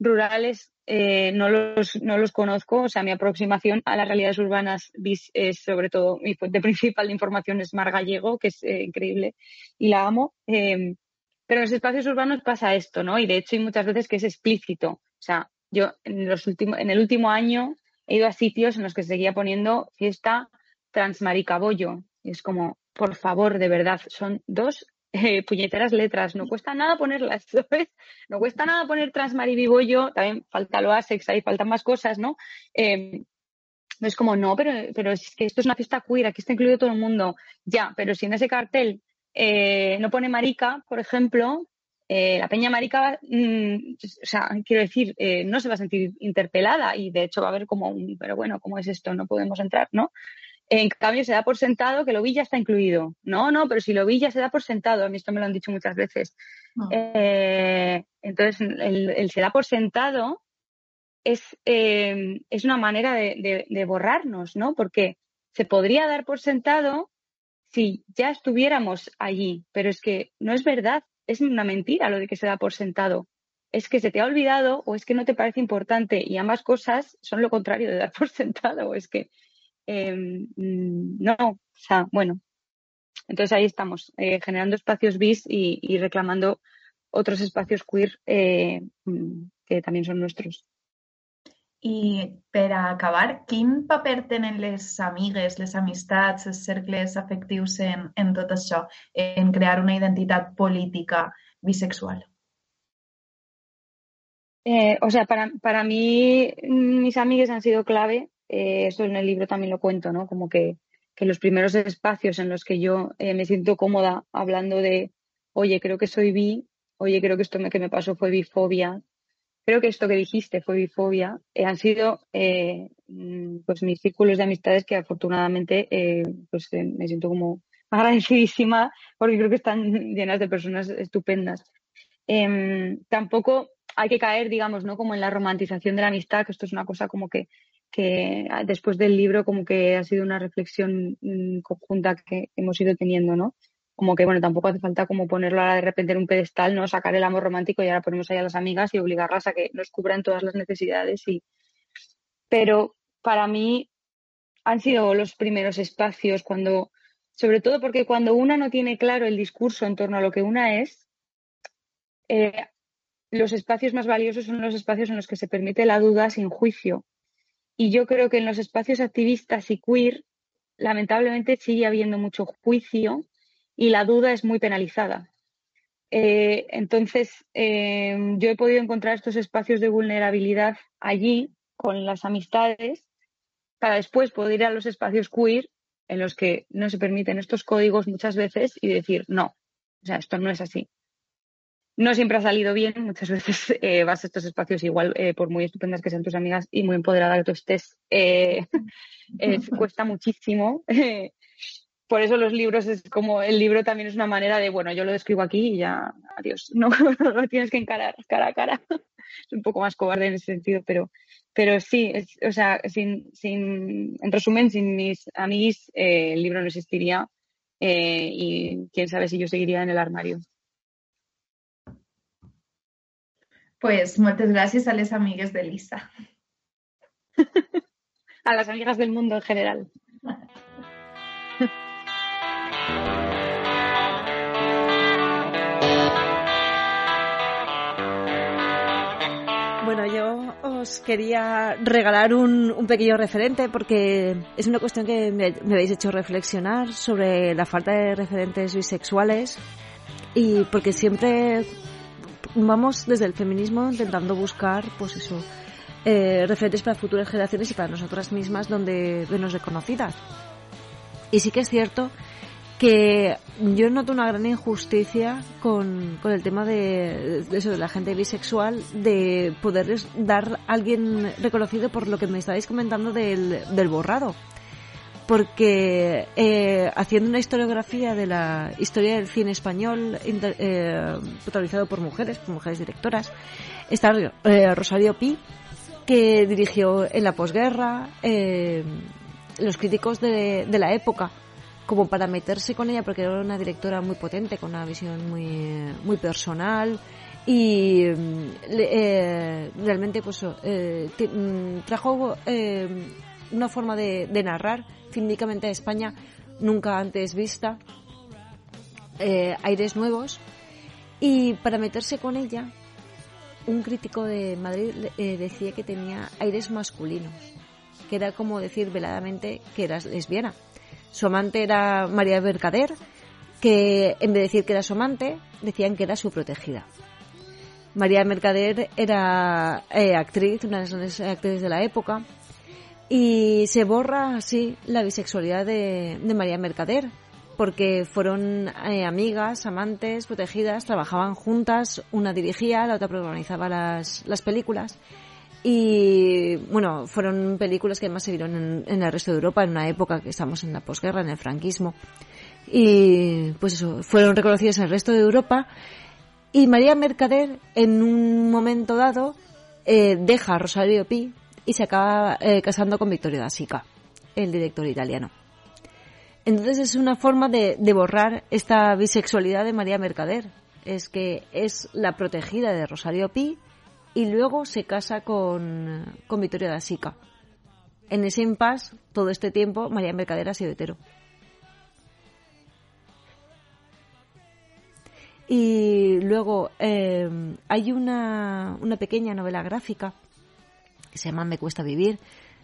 rurales eh, no, los, no los conozco, o sea, mi aproximación a las realidades urbanas es sobre todo, mi fuente principal de información es Mar Gallego, que es eh, increíble y la amo. Eh, pero en los espacios urbanos pasa esto, ¿no? Y de hecho hay muchas veces que es explícito. O sea, yo en, los últimos, en el último año he ido a sitios en los que seguía poniendo fiesta transmaricabollo. Y es como, por favor, de verdad, son dos eh, puñeteras letras, no cuesta nada ponerlas. No cuesta nada poner transmaribibollo, también falta lo asex, ahí faltan más cosas, ¿no? Eh, es como, no, pero, pero es que esto es una fiesta queer, aquí está incluido todo el mundo. Ya, pero si en ese cartel eh, no pone marica, por ejemplo, eh, la peña marica, mmm, o sea, quiero decir, eh, no se va a sentir interpelada y de hecho va a haber como un, pero bueno, ¿cómo es esto? No podemos entrar, ¿no? En cambio, se da por sentado que lo vi ya está incluido. No, no, pero si lo vi ya se da por sentado. A mí esto me lo han dicho muchas veces. No. Eh, entonces, el, el, se da por sentado es, eh, es una manera de, de, de, borrarnos, ¿no? Porque se podría dar por sentado si ya estuviéramos allí, pero es que no es verdad, es una mentira lo de que se da por sentado. Es que se te ha olvidado o es que no te parece importante y ambas cosas son lo contrario de dar por sentado. Es que eh, no, o sea, bueno. Entonces ahí estamos, eh, generando espacios bis y, y, reclamando otros espacios queer eh, que también son nuestros. I per a acabar, quin paper tenen les amigues, les amistats, els cercles afectius en, en tot això, en crear una identitat política bisexual? Eh, o sea, para, para mí mis amigues han sido clave eh, eso en el libro también lo cuento, ¿no? Como que, que los primeros espacios en los que yo eh, me siento cómoda hablando de, oye, creo que soy bi, oye, creo que esto me, que me pasó fue bifobia, creo que esto que dijiste, fobifobia, eh, han sido eh, mm, pues mis círculos de amistades que afortunadamente eh, pues me siento como agradecidísima porque creo que están llenas de personas estupendas. Em, tampoco hay que caer, digamos, ¿no? Como en la romantización de la amistad, que esto es una cosa como que, que después del libro como que ha sido una reflexión mm, conjunta que hemos ido teniendo, ¿no? Como que, bueno, tampoco hace falta como ponerlo ahora de repente en un pedestal, ¿no? Sacar el amor romántico y ahora ponemos ahí a las amigas y obligarlas a que nos cubran todas las necesidades y... Pero para mí han sido los primeros espacios cuando, sobre todo porque cuando una no tiene claro el discurso en torno a lo que una es, eh, los espacios más valiosos son los espacios en los que se permite la duda sin juicio. Y yo creo que en los espacios activistas y queer, lamentablemente sigue habiendo mucho juicio y la duda es muy penalizada. Eh, entonces, eh, yo he podido encontrar estos espacios de vulnerabilidad allí con las amistades para después poder ir a los espacios queer en los que no se permiten estos códigos muchas veces y decir, no, o sea, esto no es así. No siempre ha salido bien, muchas veces eh, vas a estos espacios igual, eh, por muy estupendas que sean tus amigas y muy empoderada que tú estés, eh, es- cuesta muchísimo. Por eso los libros es como, el libro también es una manera de, bueno, yo lo describo aquí y ya, adiós, no, lo tienes que encarar cara a cara. Es un poco más cobarde en ese sentido, pero, pero sí, es- o sea, sin, sin, en resumen, sin mis amigos eh, el libro no existiría eh, y quién sabe si yo seguiría en el armario. Pues moltes gràcies a les amigues de Lisa. A las amigas del mundo en general. Bueno, yo os quería regalar un, un pequeño referente porque es una cuestión que me, me habéis hecho reflexionar sobre la falta de referentes bisexuales y porque siempre vamos desde el feminismo intentando buscar, pues eso, eh, referentes para futuras generaciones y para nosotras mismas donde vernos reconocidas. Y sí que es cierto que yo noto una gran injusticia con, con el tema de, eso de la gente bisexual de poderles dar a alguien reconocido por lo que me estabais comentando del borrado porque eh, haciendo una historiografía de la historia del cine español inter- eh, protagonizado por mujeres, por mujeres directoras, está eh, Rosario Pi, que dirigió en la posguerra los críticos de, la época como para meterse con ella porque era una directora muy potente con una visión muy personal y mm, eh, realmente pues mm, trajo una forma de narrar fílmicamente a España nunca antes vista eh, aires nuevos. Y para meterse con ella un crítico de Madrid eh, decía que tenía aires masculinos que era como decir veladamente que era lesbiana. Su amante era María Mercader, que en vez de decir que era su amante, decían que era su protegida. María Mercader era eh, actriz, una de las grandes actrices de la época, y se borra así la bisexualidad de, de María Mercader, porque fueron eh, amigas, amantes, protegidas, trabajaban juntas, una dirigía, la otra protagonizaba las, las películas. Y bueno, fueron películas que además se vieron en, en el resto de Europa en una época que estamos en la posguerra, en el franquismo. Y pues eso, fueron reconocidas en el resto de Europa. Y María Mercader, en un momento dado, eh, deja a Rosario Pi y se acaba eh, casando con Vittorio Da Sica, el director italiano. Entonces es una forma de, de borrar esta bisexualidad de María Mercader. Es que es la protegida de Rosario Pi y luego se casa con, con Vittorio da Sica. En ese impasse, todo este tiempo, María Mercader ha sido hetero. Y luego eh, hay una, una pequeña novela gráfica que se llama Me cuesta vivir,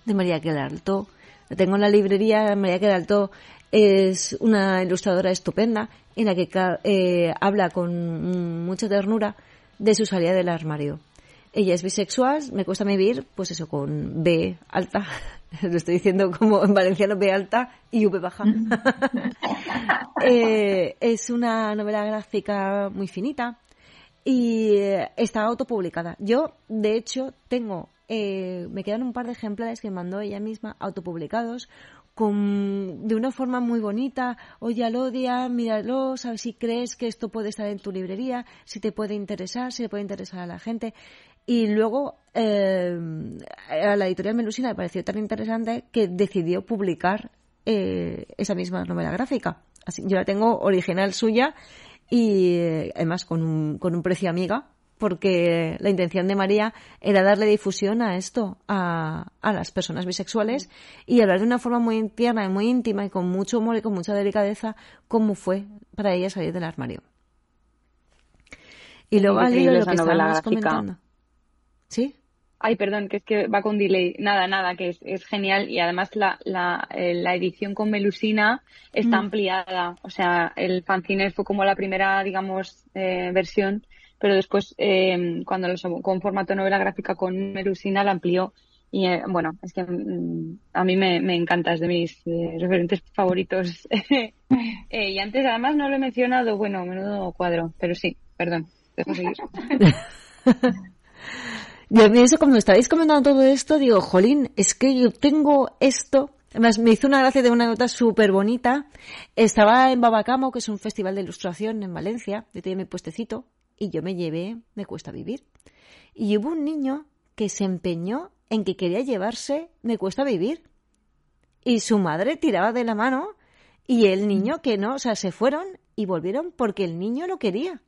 de María Quedaraltó. La tengo en la librería. María Quedaraltó es una ilustradora estupenda en la que eh, habla con mucha ternura de su salida del armario. Ella es bisexual, me cuesta vivir, pues eso, con B alta, lo estoy diciendo como en valenciano B alta y V baja. Eh, es una novela gráfica muy finita y eh, está autopublicada. Yo, de hecho, tengo, eh, me quedan un par de ejemplares que mandó ella misma autopublicados con, de una forma muy bonita, oye Alodia, míralo, sabes si crees que esto puede estar en tu librería, si te puede interesar, si le puede interesar a la gente. Y luego eh, a la editorial Melusina me pareció tan interesante que decidió publicar eh, esa misma novela gráfica. Así, yo la tengo original suya y eh, además con un, con un precio amiga, porque la intención de María era darle difusión a esto, a, a las personas bisexuales y hablar de una forma muy tierna y muy íntima y con mucho humor y con mucha delicadeza cómo fue para ella salir del armario. Y luego al hilo lo que estábamos comentando. ¿Sí? Ay, perdón, que es que va con delay. Nada, nada, que es, es genial y además la, la, eh, la edición con Melusina está Mm. ampliada. O sea, el fanzine fue como la primera, digamos, eh, versión, pero después, eh, cuando lo con formato novela gráfica con Melusina, la amplió. Y eh, bueno, es que mm, a mí me, me encanta, es de mis eh, referentes favoritos. Eh, y antes, además, no lo he mencionado, bueno, menudo cuadro, pero sí, perdón, dejo seguir. Y a mí eso, cuando estabais comentando todo esto, digo, jolín, es que yo tengo esto. Además, me hizo una gracia de una nota súper bonita. Estaba en Babacamo, que es un festival de ilustración en Valencia. Yo tenía mi puestecito y yo me llevé Me Cuesta Vivir. Y hubo un niño que se empeñó en que quería llevarse Me Cuesta Vivir. Y su madre tiraba de la mano y el niño que no, o sea, se fueron y volvieron porque el niño lo quería.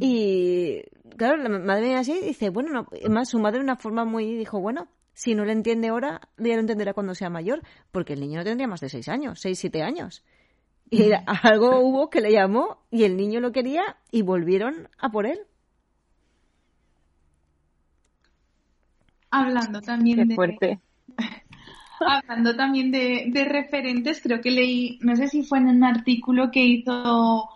Y claro, la madre viene así y dice, bueno, no, además su madre de una forma muy dijo, bueno, si no lo entiende ahora, ya lo entenderá cuando sea mayor, porque el niño no tendría más de seis años, seis, siete años. Y era- algo hubo que le llamó y el niño lo quería y volvieron a por él. Hablando también Qué de, hablando también de, de referentes, creo que leí, no sé si fue en un artículo que hizo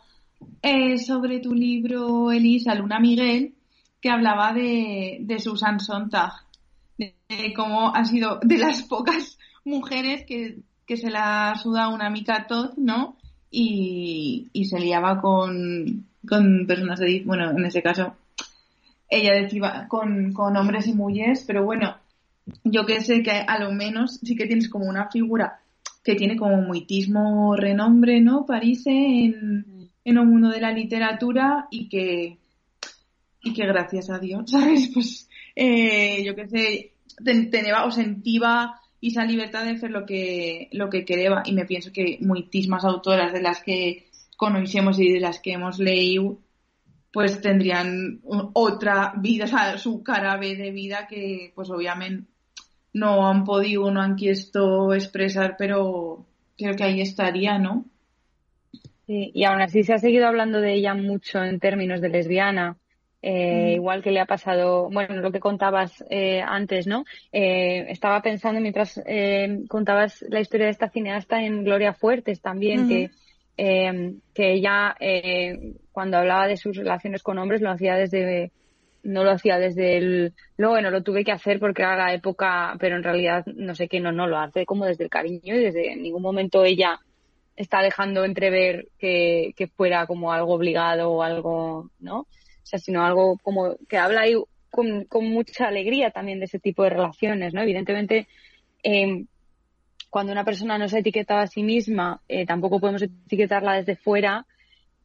eh, sobre tu libro, Elisa, Luna Miguel, que hablaba de, de Susan Sontag, de, de cómo ha sido de las pocas mujeres que, que se la suda una mica tot, ¿no? Y, y se liaba con, con personas de, bueno, en ese caso, ella decía con, con hombres y mujeres, pero bueno, yo que sé que a lo menos sí que tienes como una figura que tiene como muitísimo renombre, ¿no? París en, en mundo de la literatura y que, y que gracias a Dios, ¿sabes? Pues eh, yo que sé, ten- teneva o sentiva esa libertad de hacer lo que, lo que quereba y me pienso que muitísimas autoras de las que conocemos y de las que hemos leído pues tendrían otra vida, o sea, su cara B de vida que pues obviamente no han podido, no han quiesto expresar, pero creo que ahí estaría, ¿no? Sí, y aún así se ha seguido hablando de ella mucho en términos de lesbiana, eh, Mm. igual que le ha pasado, bueno, lo que contabas eh, antes, ¿no? Eh, estaba pensando mientras eh, contabas la historia de esta cineasta en Gloria Fuertes también, que, eh, que ella eh, cuando hablaba de sus relaciones con hombres lo hacía desde, no lo hacía desde el, no, bueno, lo tuve que hacer porque era la época, pero en realidad no sé qué, no, no, lo hace como desde el cariño y desde en ningún momento ella está dejando entrever que, que fuera como algo obligado o algo, ¿no? Sea, sino algo como que habla ahí con, mucha alegría también de ese tipo de relaciones, ¿no? Evidentemente, eh, cuando una persona no se etiqueta a sí misma, eh, tampoco podemos etiquetarla desde fuera,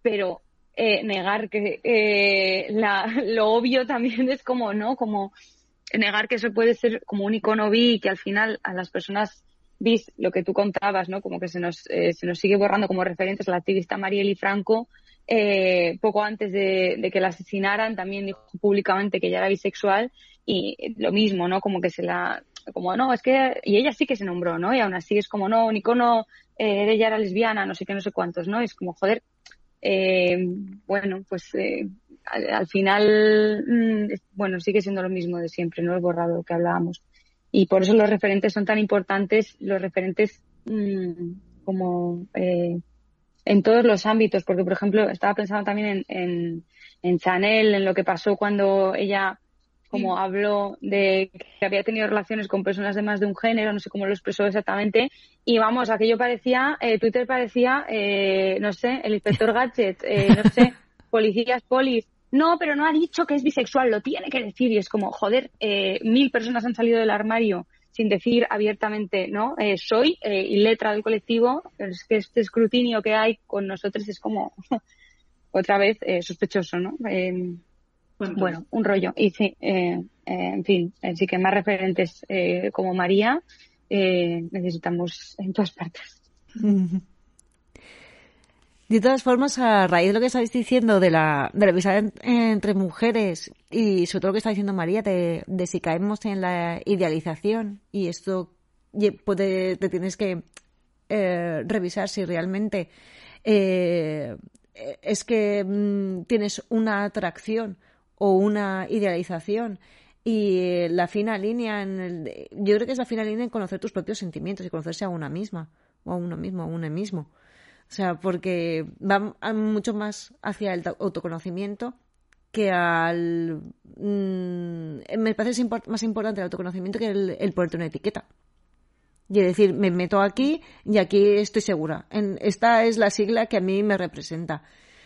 pero eh, negar que eh, la, lo obvio también es como, ¿no? Como negar que eso puede ser como un icono bi y que al final a las personas bis, lo que tú contabas, ¿no? Como que se nos, se nos sigue borrando como referentes a la activista Marieli Franco, eh, poco antes de, de que la asesinaran, también dijo públicamente que ella era bisexual y lo mismo, ¿no? Como que se la, como no, es que, y ella sí que se nombró, ¿no? Y aún así es como, no, un icono eh, ella era lesbiana, no sé qué, no sé cuántos, ¿no? Es como, joder, eh, bueno, pues eh, al, al final, mm, es- bueno, sigue siendo lo mismo de siempre, ¿no? El borrado que hablábamos. Y por eso los referentes son tan importantes, los referentes mm, como eh, en todos los ámbitos, porque por ejemplo estaba pensando también en, en, en Chanel, en lo que pasó cuando ella como habló de que había tenido relaciones con personas de más de un género, no sé cómo lo expresó exactamente, y vamos, aquello parecía, eh, Twitter parecía, eh, no sé, el inspector Gadget, eh, no sé, policías, polis, no, pero no ha dicho que es bisexual, lo tiene que decir. Y es como, joder, eh, mil personas han salido del armario sin decir abiertamente, ¿no? Eh, soy eh, y letra del colectivo, pero es que este escrutinio que hay con nosotros es como otra vez eh, sospechoso, ¿no? Eh, bueno, un rollo. Y sí, eh, eh, en fin, eh, sí que más referentes eh, como María eh, necesitamos en todas partes. De todas formas, a raíz de lo que estáis diciendo de la, de la amistad en- entre mujeres y sobre todo lo que está diciendo María, de, de si caemos en la idealización y esto puede, te tienes que eh, revisar si realmente eh, es que mm, tienes una atracción o una idealización y la fina línea en el, yo creo que es la fina línea en conocer tus propios sentimientos y conocerse a una misma o a uno mismo, a uno mismo. O sea, porque va mucho más hacia el autoconocimiento que al... mm, me parece más importante el autoconocimiento que el, el ponerte una etiqueta. Y decir, me meto aquí y aquí estoy segura. En, esta es la sigla que a mí me representa.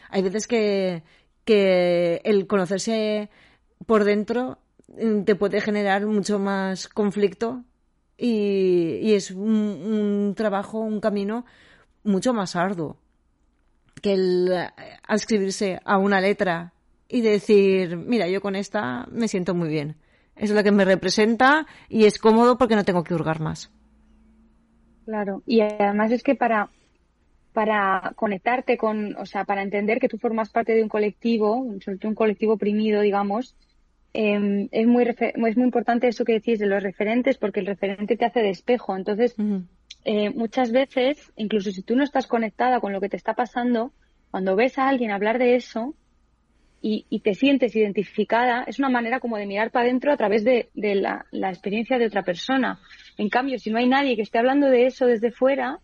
Hay veces que, que el conocerse por dentro mm, te puede generar mucho más conflicto y, es un trabajo, un camino mucho más arduo que el eh, adscribirse a una letra y decir, mira, yo con esta me siento muy bien. Es la que me representa y es cómodo porque no tengo que hurgar más. Claro, y además es que para, para conectarte con, o sea, para entender que tú formas parte de un colectivo, sobre todo un colectivo oprimido, digamos, eh, es, muy es muy importante eso que decís de los referentes, porque el referente te hace de espejo. Entonces, eh, muchas veces, incluso si tú no estás conectada con lo que te está pasando, cuando ves a alguien hablar de eso y, y te sientes identificada, es una manera como de mirar para adentro a través de, de la, la experiencia de otra persona. En cambio, si no hay nadie que esté hablando de eso desde fuera,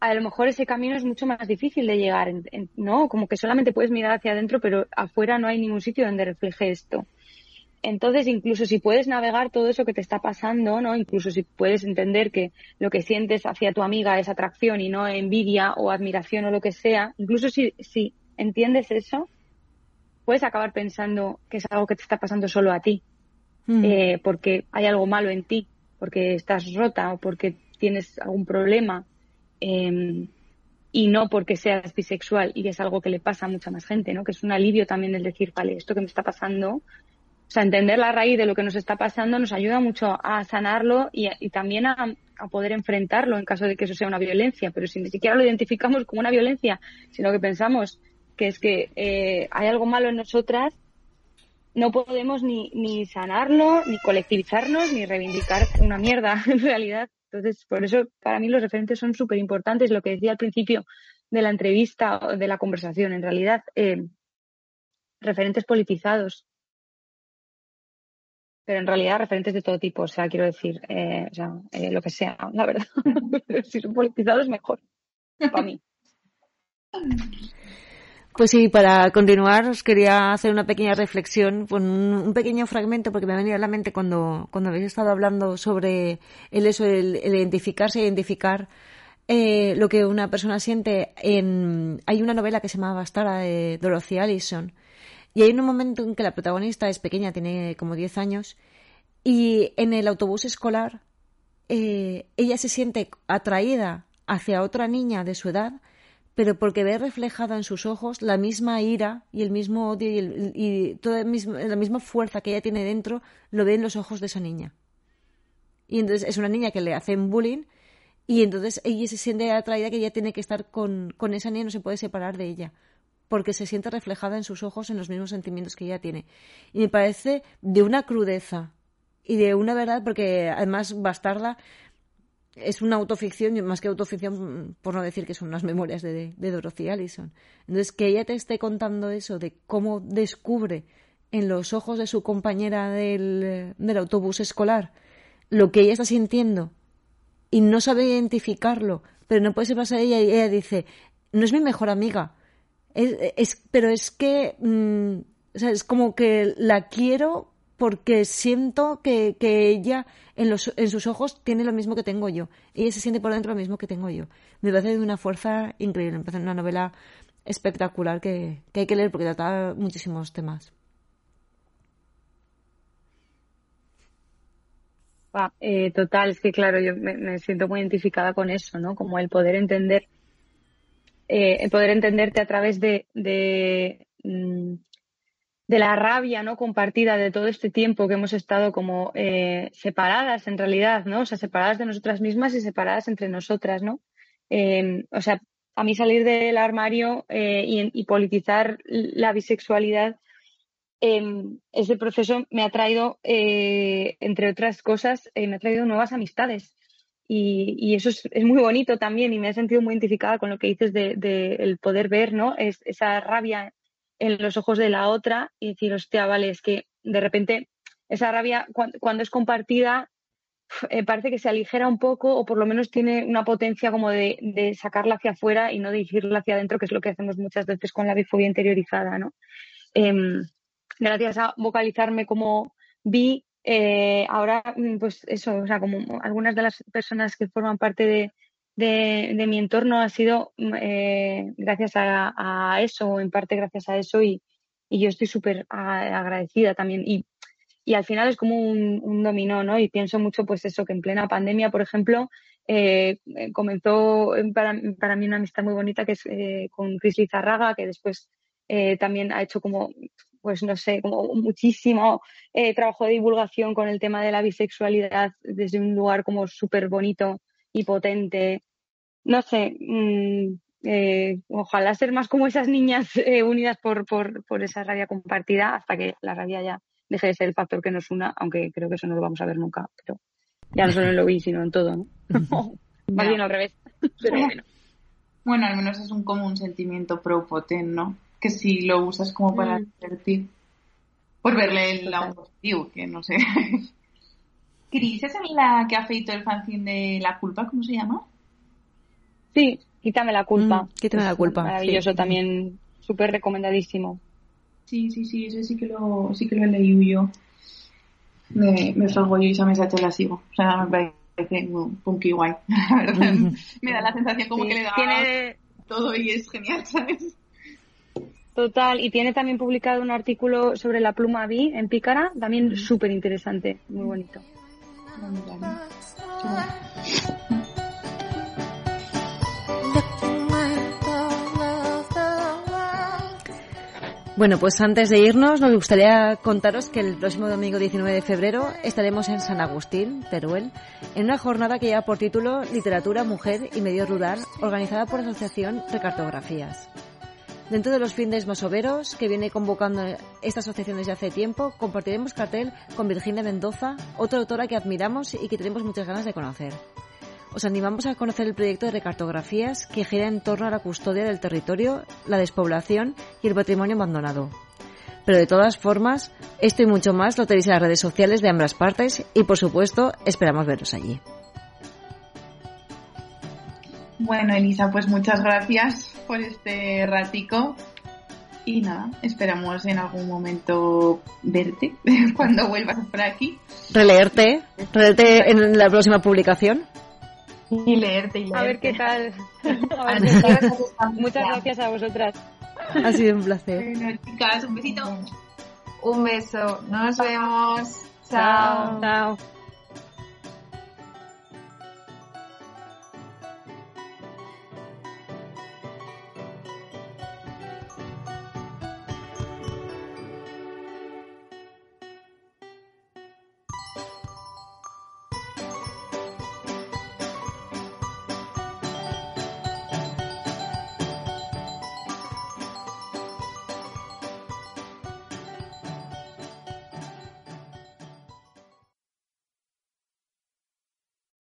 a lo mejor ese camino es mucho más difícil de llegar, ¿no? Como que solamente puedes mirar hacia adentro, pero afuera no hay ningún sitio donde refleje esto. Entonces, incluso si puedes navegar todo eso que te está pasando, ¿no? Incluso si puedes entender que lo que sientes hacia tu amiga es atracción y no envidia o admiración o lo que sea, incluso si, si entiendes eso, puedes acabar pensando que es algo que te está pasando solo a ti, Mm. eh, porque hay algo malo en ti, porque estás rota o porque tienes algún problema, eh, y no porque seas bisexual y es algo que le pasa a mucha más gente, ¿no? Que es un alivio también el decir, vale, esto que me está pasando, o sea, entender la raíz de lo que nos está pasando nos ayuda mucho a sanarlo y, y también a, poder enfrentarlo en caso de que eso sea una violencia. Pero si ni siquiera lo identificamos como una violencia, sino que pensamos que es que eh, hay algo malo en nosotras, no podemos ni, ni sanarlo, ni colectivizarnos, ni reivindicar una mierda en realidad. Entonces, por eso para mí los referentes son súper importantes. Lo que decía al principio de la entrevista, o de la conversación, en realidad, eh, referentes politizados. Pero en realidad referentes de todo tipo, o sea, quiero decir, eh, o sea, eh, lo que sea, la verdad. si son politizados, mejor. Para mí. Pues sí, para continuar os quería hacer una pequeña reflexión un, pequeño fragmento porque me ha venido a la mente cuando, cuando habéis estado hablando sobre el eso, el, el identificarse, identificar eh, lo que una persona siente. En, hay una novela que se llama Bastarda de Dorothy Allison y hay un momento en que la protagonista es pequeña, tiene como 10 años y en el autobús escolar eh, ella se siente atraída hacia otra niña de su edad pero porque ve reflejada en sus ojos la misma ira y el mismo odio y, el- y toda la misma fuerza que ella tiene dentro, lo ve en los ojos de esa niña. Y entonces es una niña que le hacen bullying y entonces ella se siente atraída que ella tiene que estar con, con esa niña, no se puede separar de ella, porque se siente reflejada en sus ojos en los mismos sentimientos que ella tiene. Y me parece de una crudeza y de una verdad, porque además Bastarda es una autoficción, más que autoficción, por no decir que son unas memorias de, Dorothy Allison. Entonces, que ella te esté contando eso de cómo descubre en los ojos de su compañera del, del autobús escolar lo que ella está sintiendo y no sabe identificarlo, pero no puede separarse de ella y ella dice, no es mi mejor amiga, es, es- pero es que mm, o sea, es como que la quiero porque siento que, que ella en, los, en sus ojos tiene lo mismo que tengo yo. Ella se siente por dentro lo mismo que tengo yo. Me parece de una fuerza increíble. Me parece una novela espectacular que, que hay que leer porque trata muchísimos temas. Ah, eh, total, es que claro, yo me, siento muy identificada con eso, ¿no? Como el poder entender, eh, el poder entenderte a través de, de, mm, de la rabia, ¿no? Compartida de todo este tiempo que hemos estado como eh, separadas en realidad, ¿no? O sea, separadas de nosotras mismas y separadas entre nosotras, ¿no? Eh, o sea, a mí salir del armario eh, y, politizar la bisexualidad em, ese proceso me ha traído, eh, entre otras cosas, eh, me ha traído nuevas amistades. Y, eso es, muy bonito también y me he sentido muy identificada con lo que dices de, de el poder ver, ¿no? Es, esa rabia en los ojos de la otra y decir, hostia, vale, es que de repente esa rabia cuando, cuando es compartida eh, parece que se aligera un poco o por lo menos tiene una potencia como de, de sacarla hacia afuera y no dirigirla hacia adentro, que es lo que hacemos muchas veces con la bifobia interiorizada, ¿no? Em, gracias a vocalizarme como vi, eh, ahora, mm, pues eso, o sea, como algunas de las personas que forman parte de, de, mi entorno ha sido mm, eh, gracias a, a, eso, en parte gracias a eso, y, y yo estoy súper agradecida también. Y, y, al final es como un, dominó, ¿no? Y pienso mucho, pues eso, que en plena pandemia, por ejemplo, eh, comenzó para, para, mí una amistad muy bonita que es eh, con Cris Lizarraga, que después eh, también ha hecho como pues no sé, como muchísimo eh, trabajo de divulgación con el tema de la bisexualidad desde un lugar como súper bonito y potente. No sé, mmm, eh, ojalá ser más como esas niñas eh, unidas por, por, por, esa rabia compartida hasta que la rabia ya deje de ser el factor que nos una, aunque creo que eso no lo vamos a ver nunca, pero ya no solo en lo vi, sino en todo, ¿no? más bien al revés. Pero bueno. Bueno, al menos es un como un sentimiento pro potente, ¿no? que si lo usas como para Mm. divertir. Por verle el lado positivo, que no sé. Cris, ¿es la que ha feito el fanzine de La Culpa? ¿Cómo se llama? Sí, quítame la culpa. Mm, quítame la Es culpa, Maravilloso sí. también, súper recomendadísimo. Sí, sí, sí, ese sí que lo, sí que lo he leído yo. Me, me salgo yo y esa mensaje la sigo. O sea, me parece un punky guay. La verdad. me da la sensación como Sí, que le da Tiene, todo y es genial, ¿sabes? total, y tiene también publicado un artículo sobre la pluma B en Pícara, también súper interesante, muy bonito. Bueno, pues antes de irnos, nos gustaría contaros que el próximo domingo 19 de febrero estaremos en San Agustín, Teruel, en una jornada que lleva por título Literatura, Mujer y Medio Rural, organizada por la Asociación Recartografías. Dentro de los fines masoveros que viene convocando esta asociación desde hace tiempo, compartiremos cartel con Virginia Mendoza, otra autora que admiramos y que tenemos muchas ganas de conocer. Os animamos a conocer el proyecto de recartografías que gira en torno a la custodia del territorio, la despoblación y el patrimonio abandonado. Pero de todas formas, esto y mucho más lo tenéis en las redes sociales de ambas partes y por supuesto esperamos veros allí. Bueno, Elisa, pues muchas gracias por este ratico. Y nada, esperamos en algún momento verte cuando vuelvas por aquí. Releerte, releerte en la próxima publicación. Y leerte y leerte. A ver qué tal. A ver qué tal. Muchas gracias a vosotras. Ha sido un placer. Bueno, chicas, un besito. Un beso. Nos vemos. Chao. Chao.